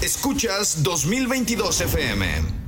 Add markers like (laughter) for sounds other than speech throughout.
Escuchas 2022 FM.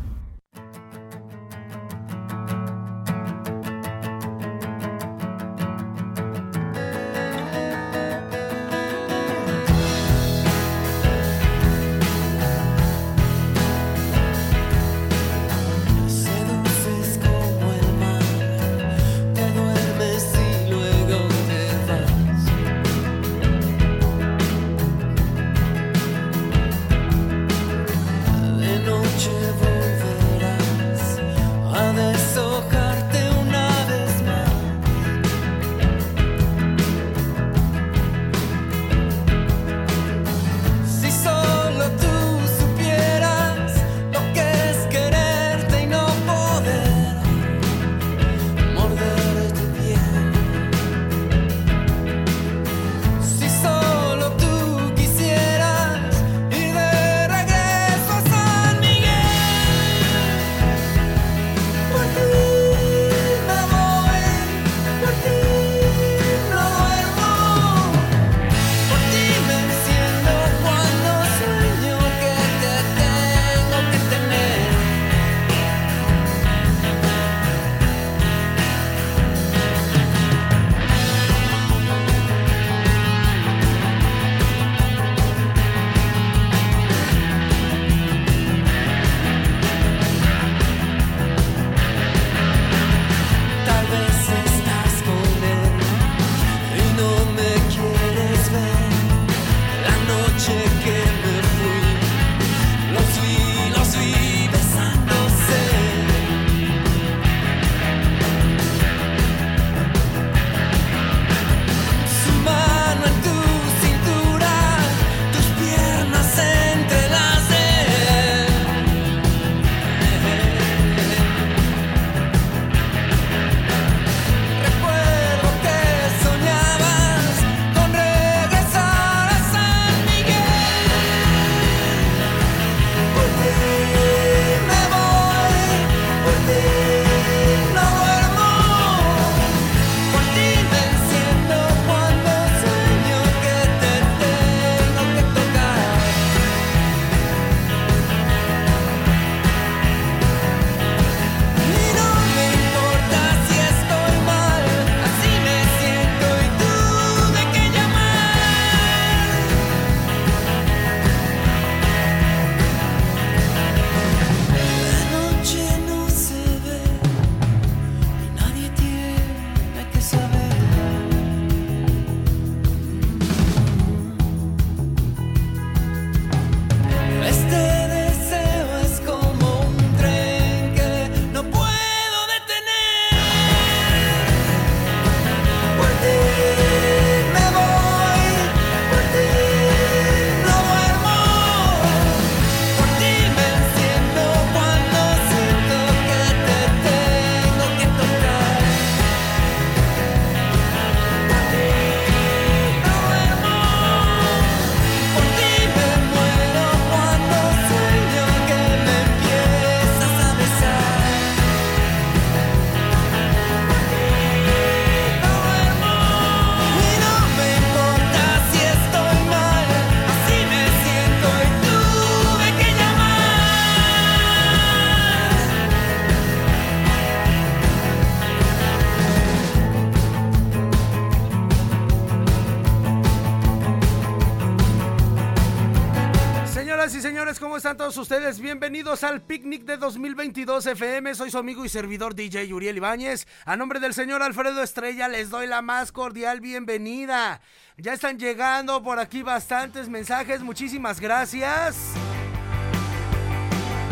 Bienvenidos al picnic de 2022 FM. Soy su amigo y servidor DJ Uriel Ibáñez. A nombre del señor Alfredo Estrella les doy la más cordial bienvenida. Ya están llegando por aquí bastantes mensajes, muchísimas gracias.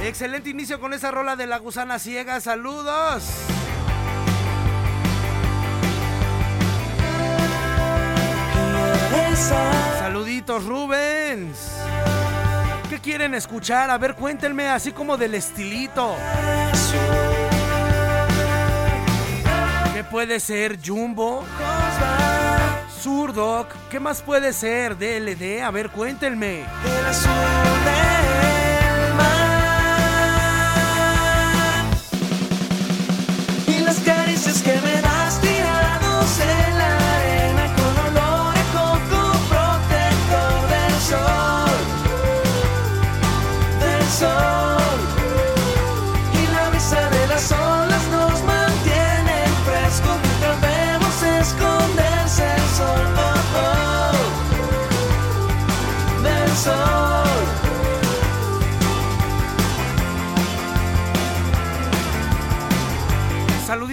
Excelente inicio con esa rola de la gusana ciega, saludos. Saluditos Rubens quieren escuchar? A ver, cuéntenme así como del estilito. ¿Qué puede ser Jumbo? Surdoc, ¿qué más puede ser? DLD, a ver, cuéntenme. Y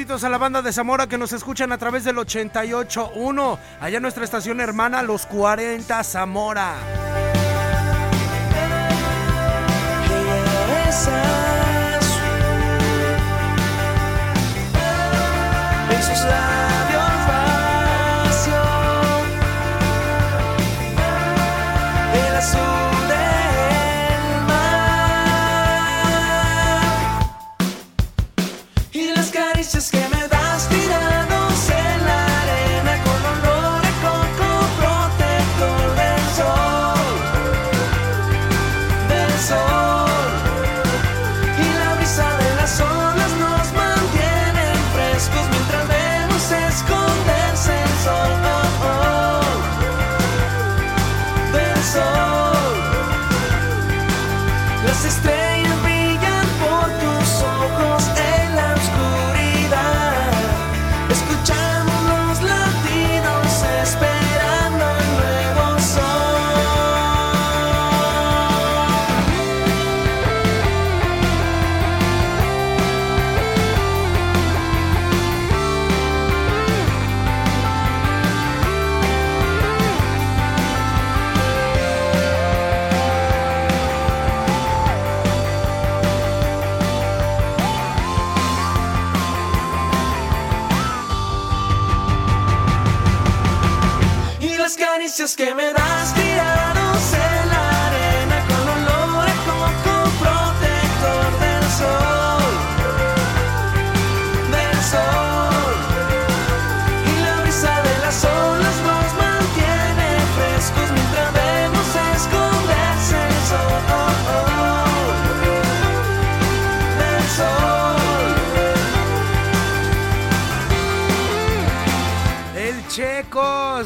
a la banda de Zamora que nos escuchan a través del 88.1, allá nuestra estación hermana Los 40 Zamora.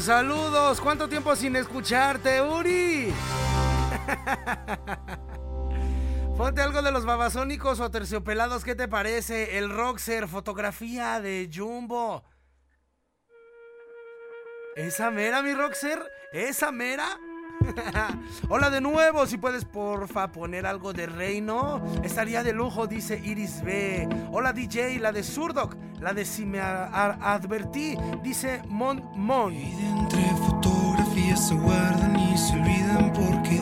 Checo, salud ¿cuánto tiempo sin escucharte, Uri? (laughs) Ponte algo de los babasónicos o terciopelados, ¿qué te parece? El Roxer, fotografía de Jumbo. ¿Esa mera, mi Roxer? ¿Esa mera? (laughs) Hola de nuevo, si puedes porfa poner algo de reino, estaría de lujo, dice Iris B. Hola DJ, la de Surdoc, la de si me advertí, dice Mon Mon. Y de entre fotografías se guardan y se olvidan porque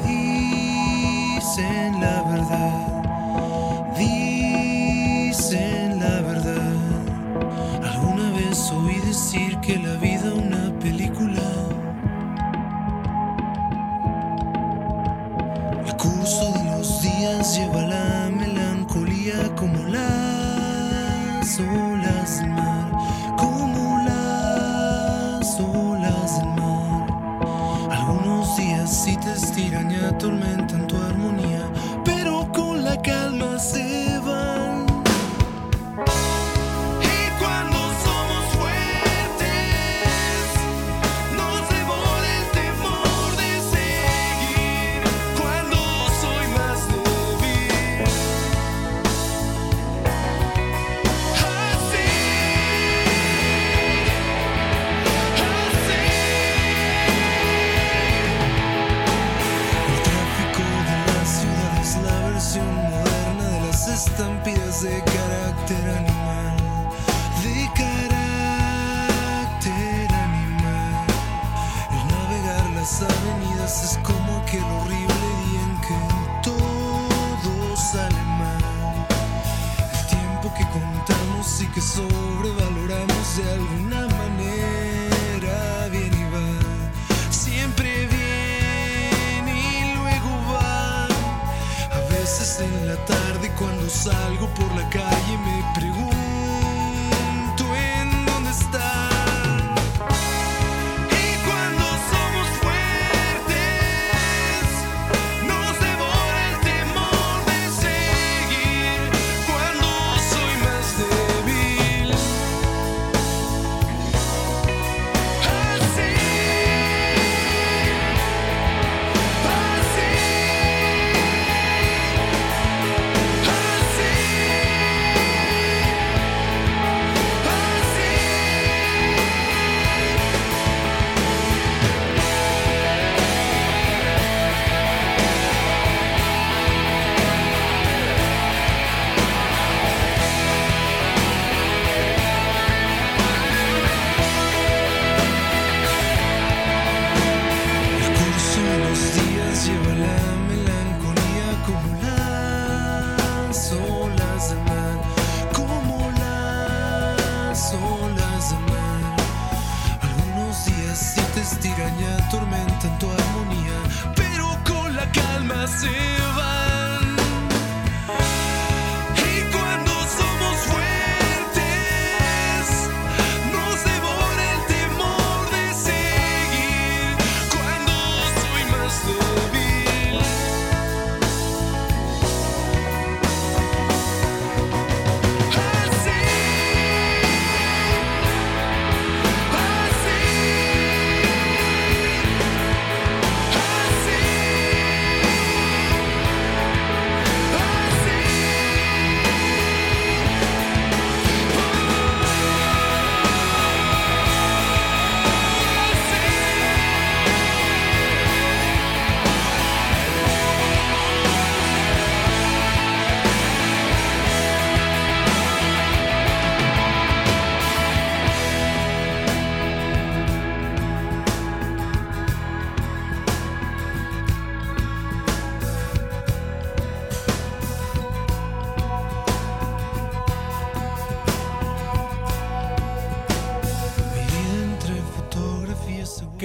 dicen la verdad. Dicen la verdad. Alguna vez oí decir que la vida curso de los días lleva la melancolía como las olas del mar, como las olas del mar. Algunos días sí te estiran y atormentan tu armonía, pero con la calma se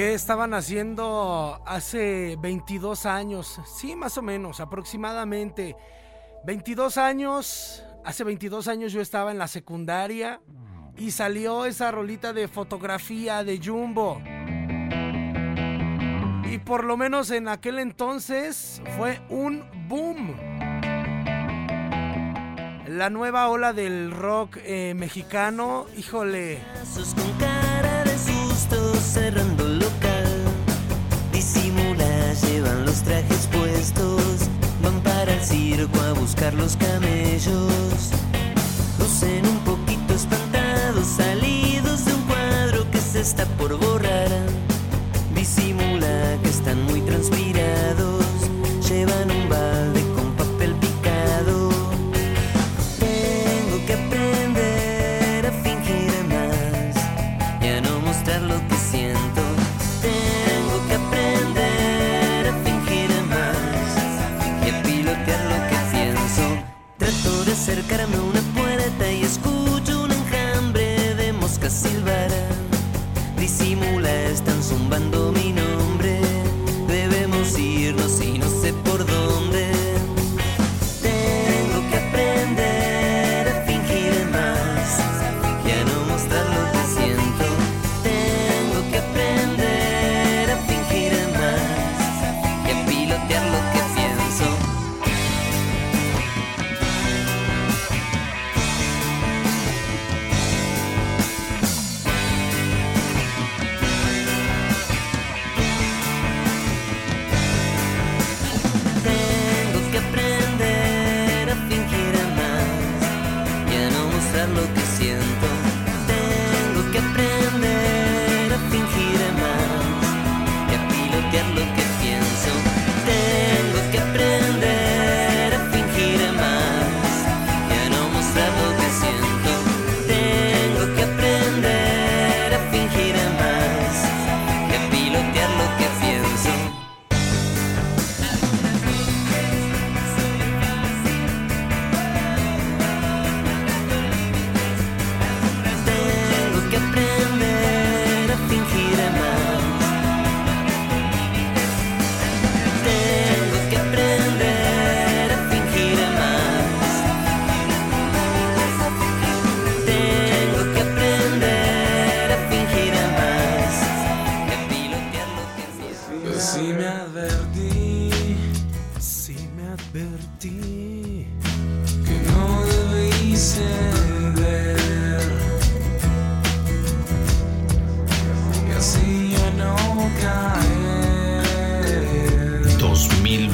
¿Qué estaban haciendo hace 22 años? Sí, más o menos, aproximadamente. 22 años, hace 22 años yo estaba en la secundaria y salió esa rolita de fotografía de Jumbo. Y por lo menos en aquel entonces fue un boom. La nueva ola del rock eh, mexicano, híjole. Susto cerrando local. Disimula, llevan los trajes puestos. Van para el circo a buscar los camellos. Lucen un poquito espantados, salidos de un cuadro que se está por borrar. Disimula que están muy transpirados. Llevan un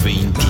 2022.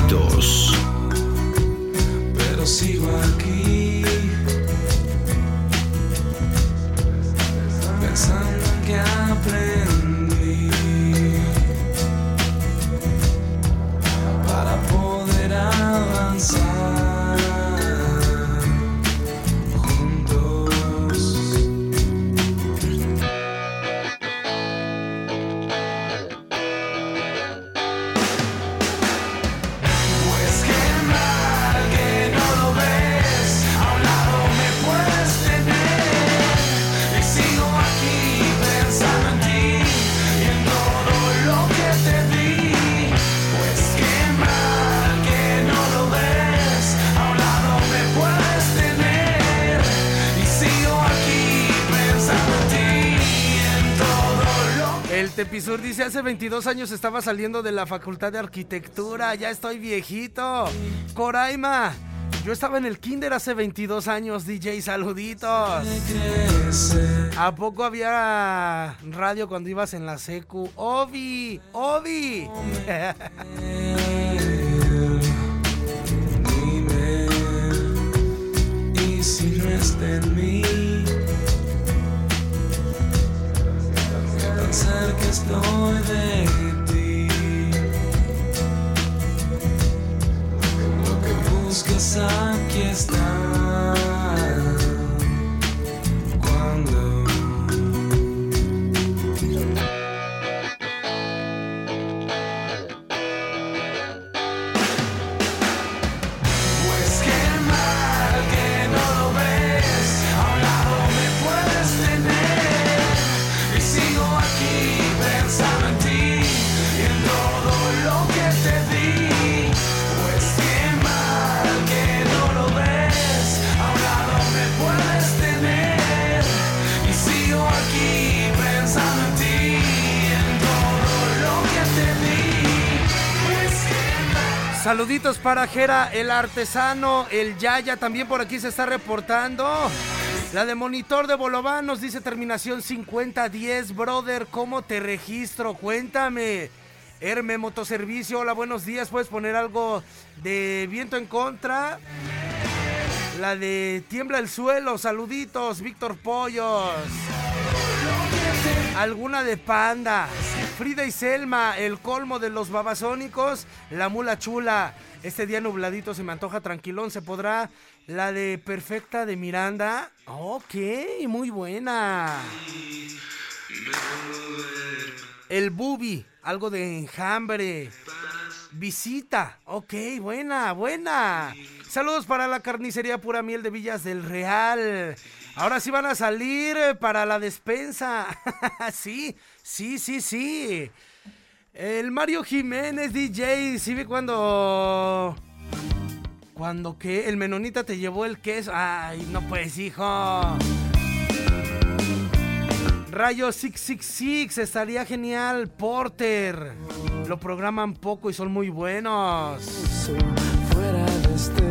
Dice, hace 22 años estaba saliendo de la Facultad de Arquitectura, ya estoy viejito. Coraima, yo estaba en el kinder hace 22 años, DJ, saluditos. ¿A poco había radio cuando ibas en la secu? Obi, Obi. (laughs) Dime, y si no está en mí, que tan cerca estoy de ti. Lo que buscas aquí está. Saluditos para Jera, el artesano, el Yaya también por aquí se está reportando. La de monitor de Bolobán nos dice terminación 5010, brother, ¿cómo te registro? Cuéntame. Herme Motoservicio, hola, buenos días. ¿Puedes poner algo de viento en contra? La de Tiembla el suelo, saluditos, Víctor Pollos. Alguna de Panda. Frida y Selma, el colmo de los babasónicos, la mula chula. Este día nubladito se me antoja tranquilón, se podrá. La de Perfecta de Miranda. Ok, muy buena. El Bubi, algo de enjambre. Visita, ok, buena, buena. Saludos para la carnicería Pura Miel de Villas del Real. Ahora sí van a salir para la despensa. (laughs) sí, sí, sí, sí. El Mario Jiménez DJ, ¿sí ve cuando... Cuando que el menonita te llevó el queso. Ay, no pues, hijo. Rayo 666, estaría genial. Porter. Lo programan poco y son muy buenos. Fuera de este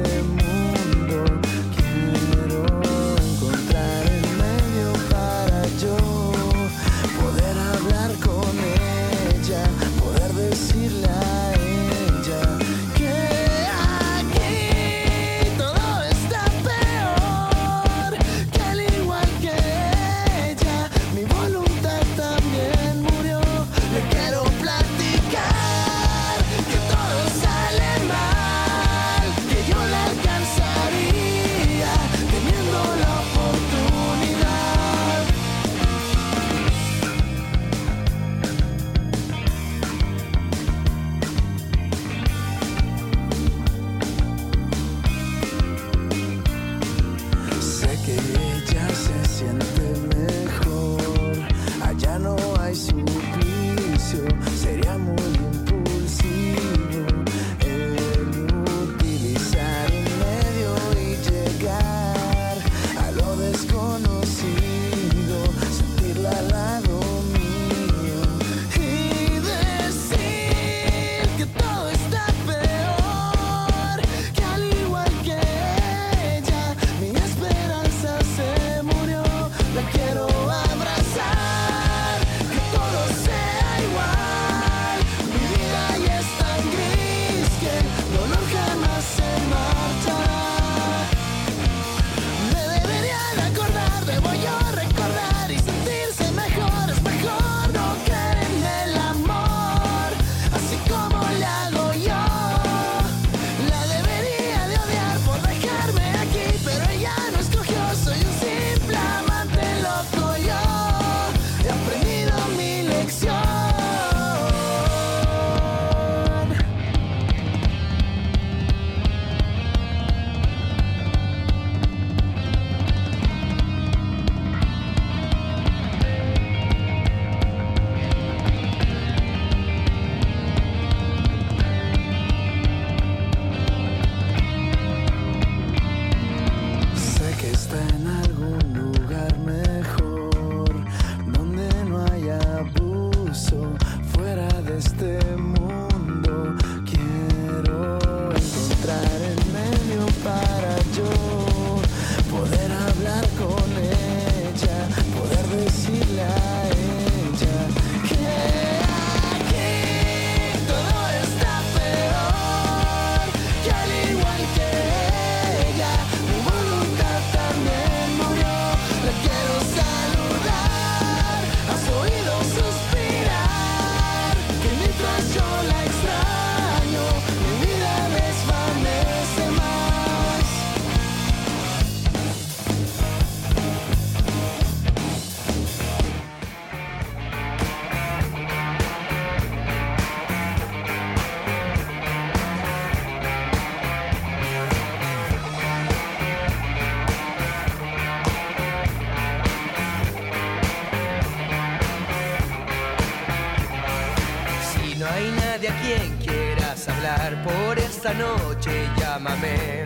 my man.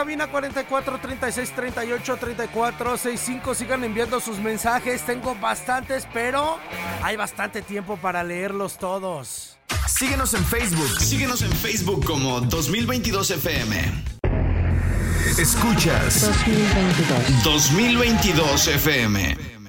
cabina 44 36 38 34 65. Sigan enviando sus mensajes. Tengo bastantes, pero hay bastante tiempo para leerlos todos. Síguenos en Facebook. Síguenos en Facebook como 2022 FM. Escuchas 2022, 2022 FM.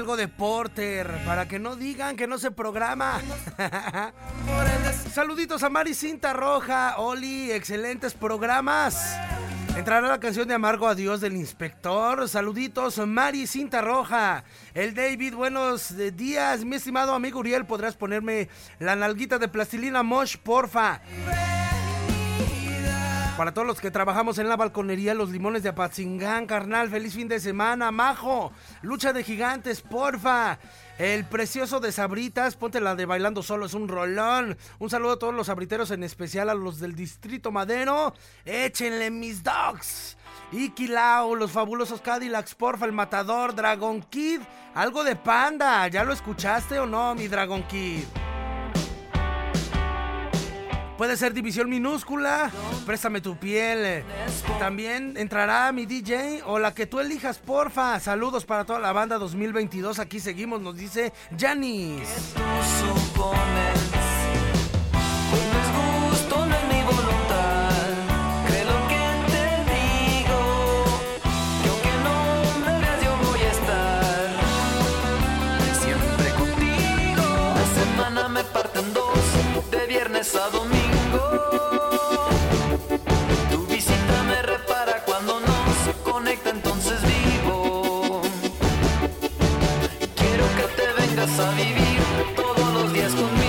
Algo de Porter, para que no digan que no se programa. (laughs) Saluditos a Mari Cinta Roja, Oli, excelentes programas. Entrará la canción de Amargo Adiós del Inspector. Saluditos, Mari Cinta Roja. El David, buenos días. Mi estimado amigo Uriel, ¿podrás ponerme la nalguita de plastilina Mosh, porfa? Para todos los que trabajamos en la balconería Los Limones de Apatzingán, carnal, feliz fin de semana, majo. Lucha de gigantes, porfa. El precioso de Sabritas, ponte la de Bailando Solo, es un rolón. Un saludo a todos los sabriteros, en especial a los del Distrito Madero. Échenle mis dogs. Ikilao, los fabulosos Cadillacs, porfa, el matador, Dragon Kid. Algo de panda, ¿ya lo escuchaste o no, mi Dragon Kid? Puede ser división minúscula, préstame tu piel. También entrará mi DJ o la que tú elijas, porfa. Saludos para toda la banda 2022. Aquí seguimos, nos dice Janis. Tú supones, pues no es gusto, no vengas a vivir todos los días conmigo.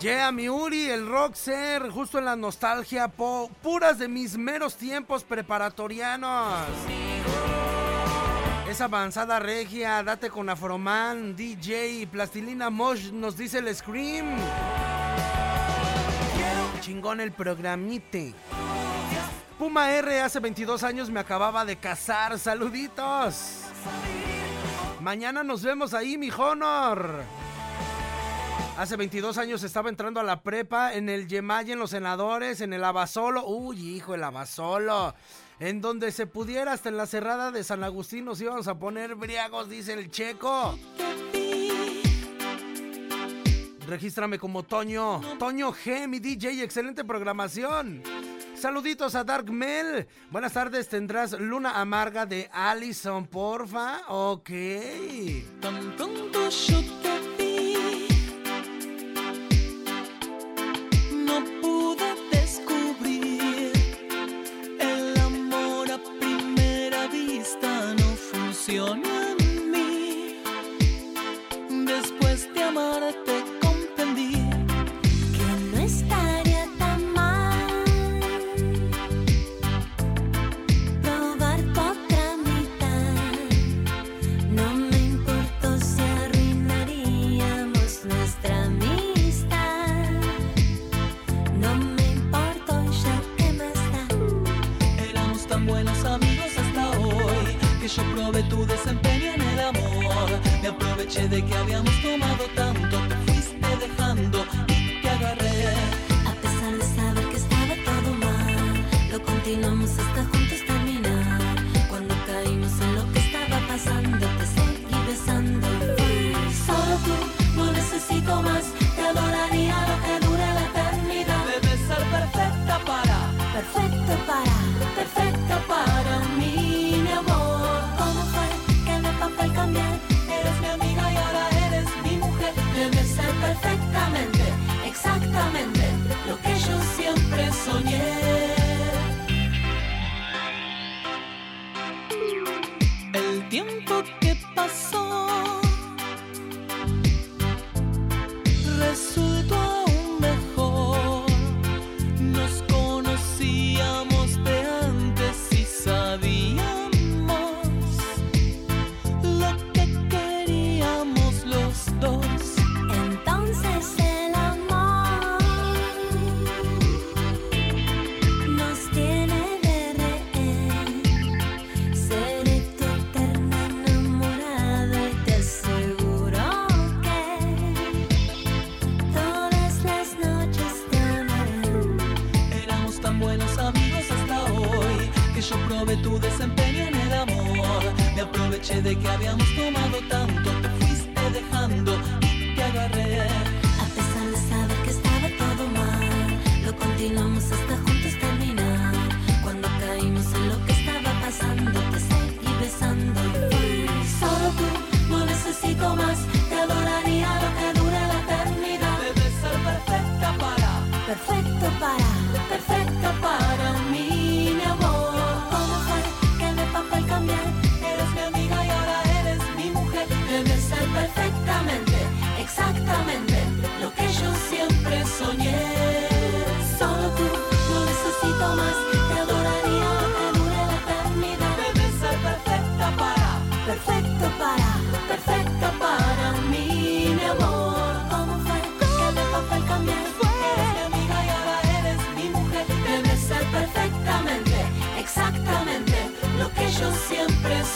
Yeah, mi Uri, el Roxer, justo en la nostalgia, po- puras de mis meros tiempos preparatorianos. Esa avanzada regia, date con Afroman, DJ, Plastilina Mosh, nos dice el Scream. Chingón el programite. Puma R hace 22 años me acababa de casar. Saluditos. Mañana nos vemos ahí, mi Honor. Hace 22 años estaba entrando a la prepa en el Yemay, en los senadores, en el Abasolo. Uy, hijo, el Abasolo. En donde se pudiera, hasta en la cerrada de San Agustín, nos íbamos a poner briagos, dice el checo. Regístrame como Toño. Toño G, mi DJ, excelente programación. Saluditos a Dark Mel. Buenas tardes, tendrás Luna Amarga de Allison, porfa. Ok. yo probé tu desempeño en el amor. Me aproveché de que habíamos tomado tanto, te fuiste dejando y te agarré. A pesar de saber que estaba todo mal, lo continuamos hasta juntos. perfecto para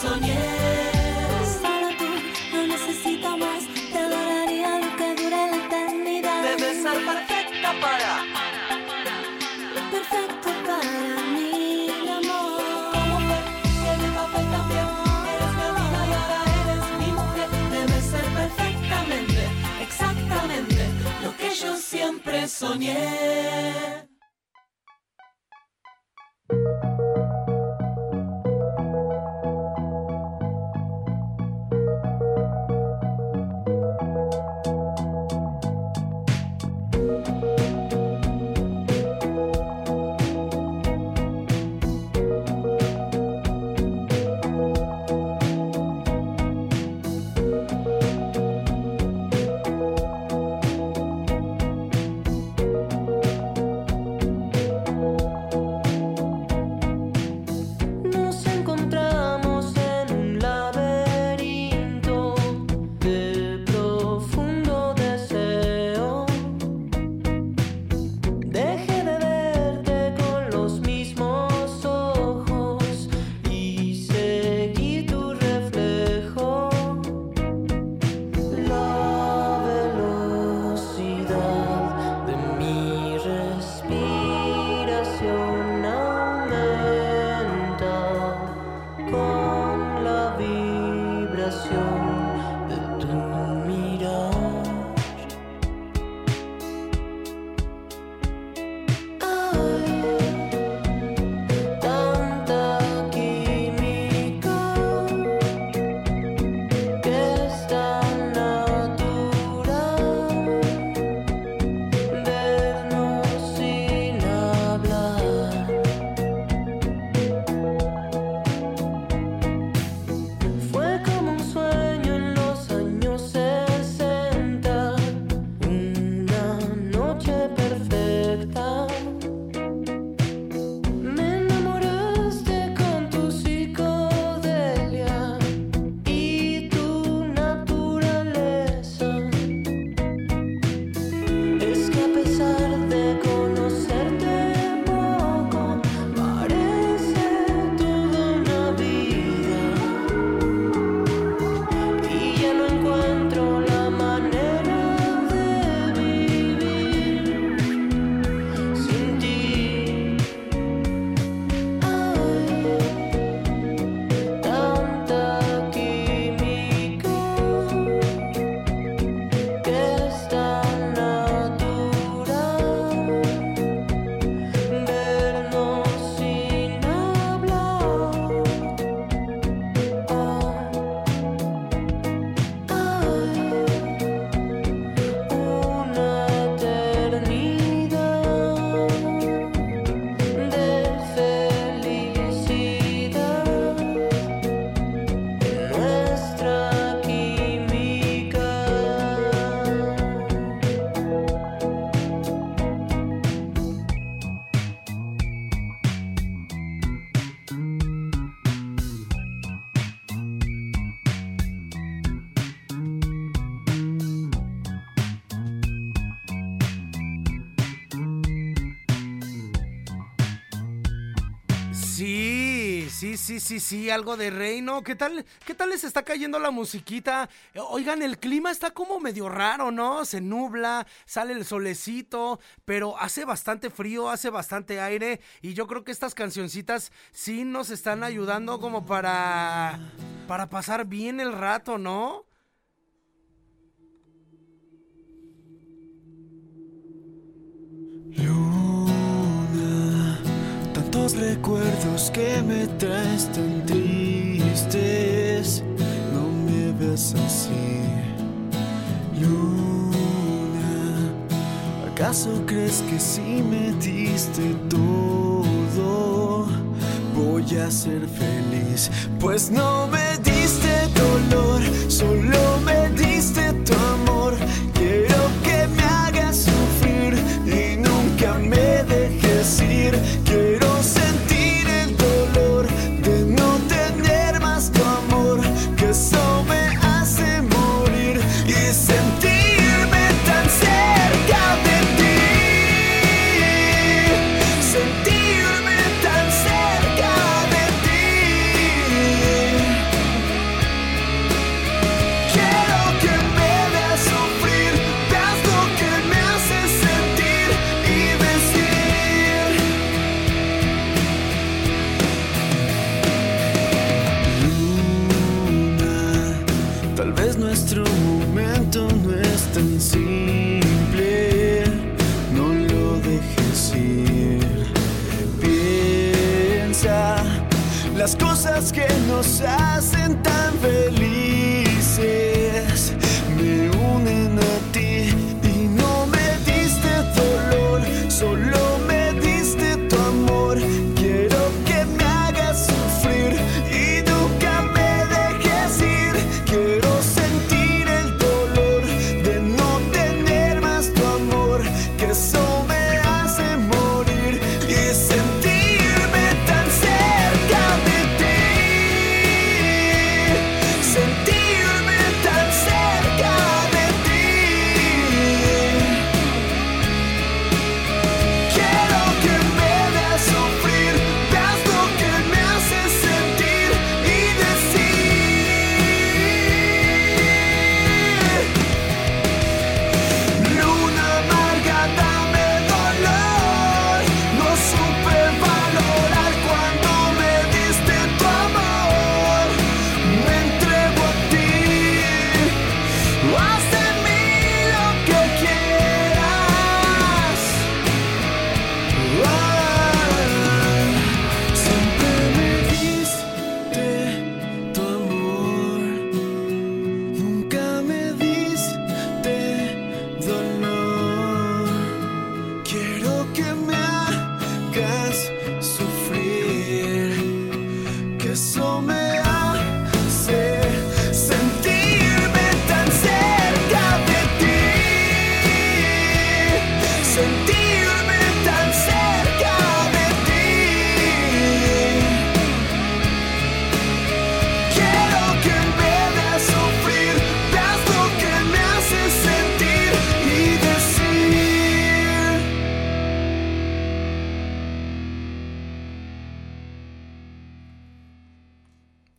soñé. Solo tú no necesito más, te adoraría lo que dure la eternidad. Debes ser perfecta para. Perfecto para mí, mi amor. ¿Cómo fue que papel cambió? Eres mi amiga y ahora eres mi mujer. Debes ser perfectamente, exactamente lo que yo siempre soñé. Sí, sí, sí, algo de reino. ¿Qué tal, qué tal les está cayendo la musiquita? Eh, Oigan, el clima está como medio raro, ¿no? Se nubla, sale el solecito, pero hace bastante frío, hace bastante aire y yo creo que estas cancioncitas sí nos están ayudando como para para pasar bien el rato, ¿no? Recuerdos que me traes tan tristes. No me ves así. Luna, ¿acaso crees que si me diste todo voy a ser feliz? Pues no me diste dolor, solo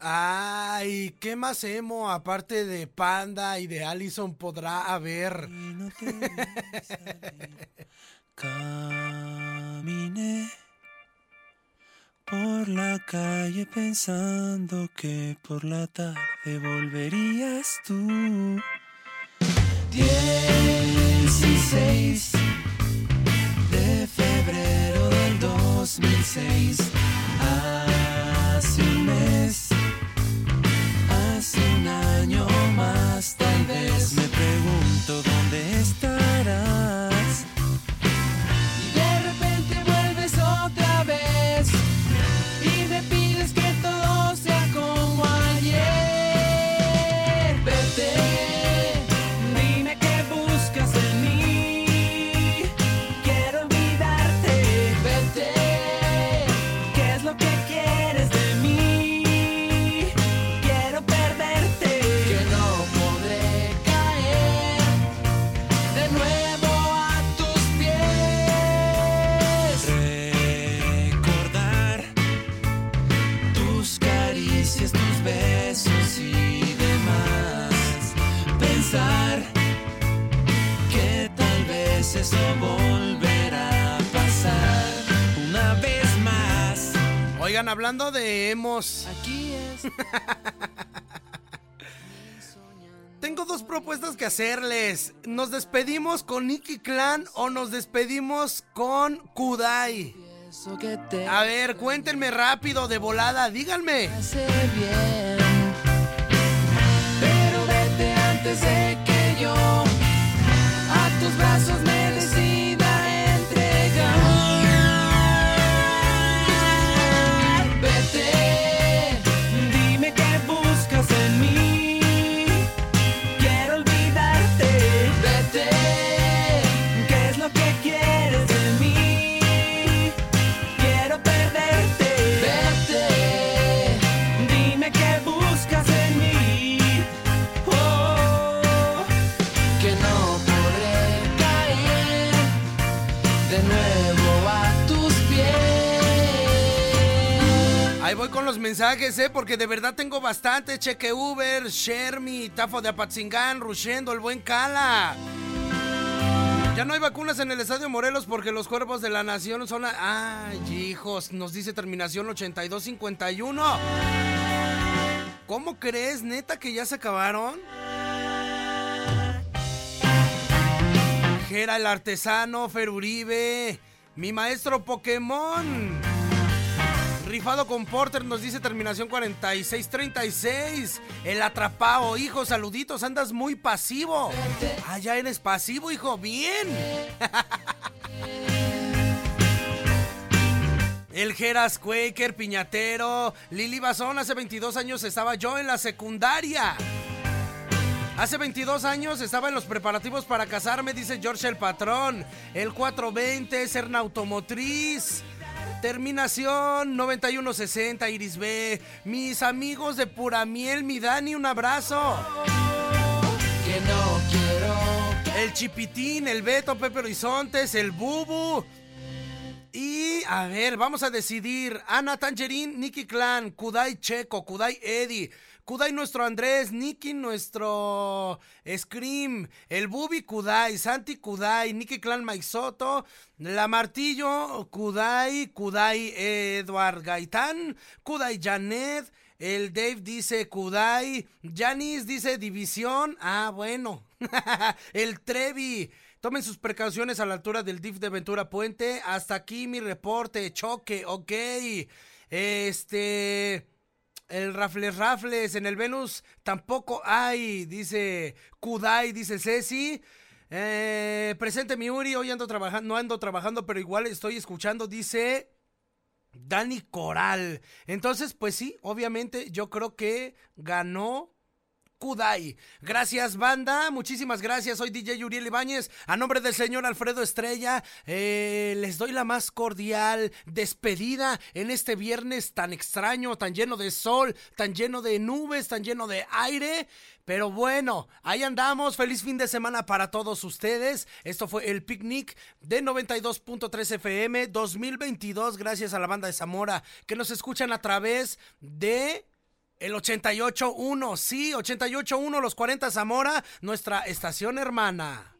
Ay, ¿qué más emo aparte de Panda y de Allison podrá haber? no. Caminé por la calle pensando que por la tarde volverías tú. 16 de febrero del 2006. Hace un mes, un año más, tal vez me Oigan, hablando de emos, Aquí es. (laughs) tengo dos propuestas que hacerles. ¿Nos despedimos con Nicky Clan o nos despedimos con Kudai? A ver, cuéntenme rápido, de volada, díganme. Pero vete antes de que yo a tus brazos me Los mensajes, ¿eh? Porque de verdad tengo bastante. Cheque Uber, Shermy, Tafo de Apatzingán, Rushendo, el buen Cala. Ya no hay vacunas en el Estadio Morelos porque los cuerpos de la nación son... a- Ay, hijos, nos dice terminación 8251. ¿Cómo crees, neta, que ya se acabaron? Gera el artesano, Fer Uribe, mi maestro Pokémon. Rifado con Porter nos dice terminación 4636. El atrapado, hijo, saluditos, andas muy pasivo. Ah, ya eres pasivo, hijo, bien. (laughs) El Geras Quaker, Piñatero, Lili Bazón, hace 22 años estaba yo en la secundaria. Hace 22 años estaba en los preparativos para casarme, dice George el Patrón. El 420, Serna Automotriz. Terminación 9160, Iris B. Mis amigos de Pura Miel, mi Dani, un abrazo. Que no quiero El Chipitín, el Beto, Pepe Horizontes, el Bubu. Y a ver, vamos a decidir. Ana Tangerín, Nicky Clan, Kudai Checo, Kudai Eddie, Kudai nuestro Andrés, Nicky nuestro Scream, el Bubi Kudai, Santi Kudai, Nicky Clan Maisoto, La Martillo, Kudai, Kudai Eduard Gaitán, Kudai Janet, el Dave dice Kudai, Janis dice División, ah bueno, (laughs) el Trevi. Tomen sus precauciones a la altura del DIF de Ventura Puente. Hasta aquí mi reporte. Choque, ok. Este. El Rafles Rafles en el Venus tampoco hay, dice Kudai, dice Ceci. Eh, presente mi Uri, hoy ando trabajando, no ando trabajando, pero igual estoy escuchando, dice Dani Coral. Entonces, pues sí, obviamente yo creo que ganó Gracias, banda. Muchísimas gracias. Soy DJ Uriel Ibáñez. A nombre del señor Alfredo Estrella, eh, les doy la más cordial despedida en este viernes tan extraño, tan lleno de sol, tan lleno de nubes, tan lleno de aire. Pero bueno, ahí andamos. Feliz fin de semana para todos ustedes. Esto fue el picnic de 92.3 FM 2022. Gracias a la banda de Zamora que nos escuchan a través de el 88.1, sí, 88.1, los 40 Zamora, nuestra estación hermana.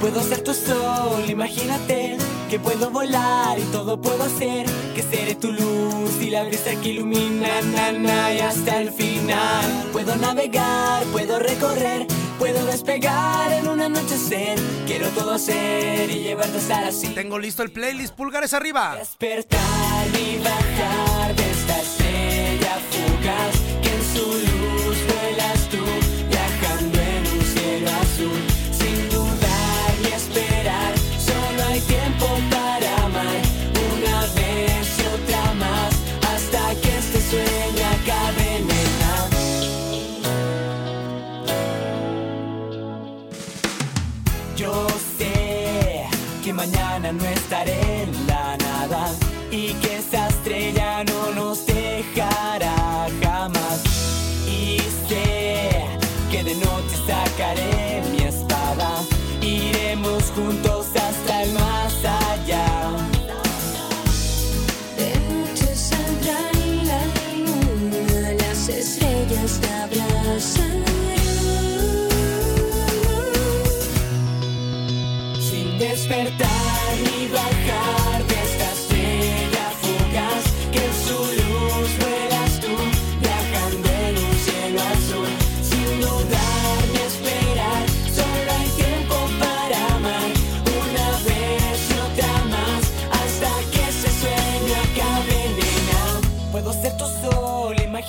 Puedo ser tu sol, imagínate que puedo volar y todo puedo hacer. Que seré tu luz y la brisa que ilumina na, y hasta el final. Puedo navegar, puedo recorrer, puedo despegar en un anochecer. Quiero todo hacer y llevarte a estar así. Tengo listo el playlist, pulgares arriba. Despertar y bajar de esta estrella fugaz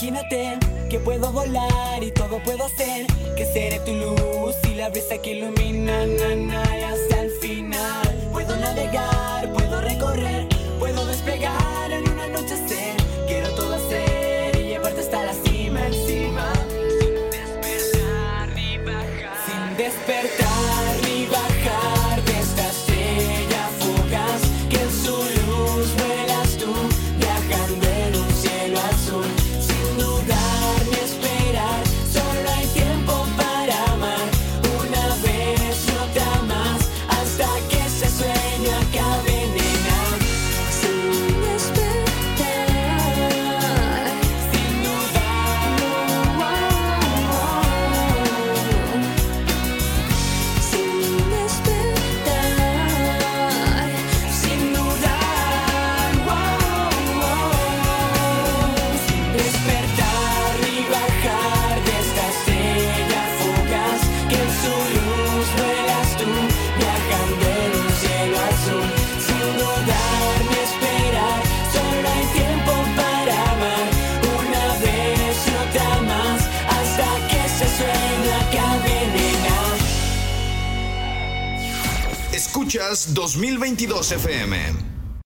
Imagínate que puedo volar y todo puedo hacer, que seré tu luz y la brisa que ilumina na, na, hasta el final. Puedo navegar, puedo recorrer, puedo despegar Podcast 2022 FM.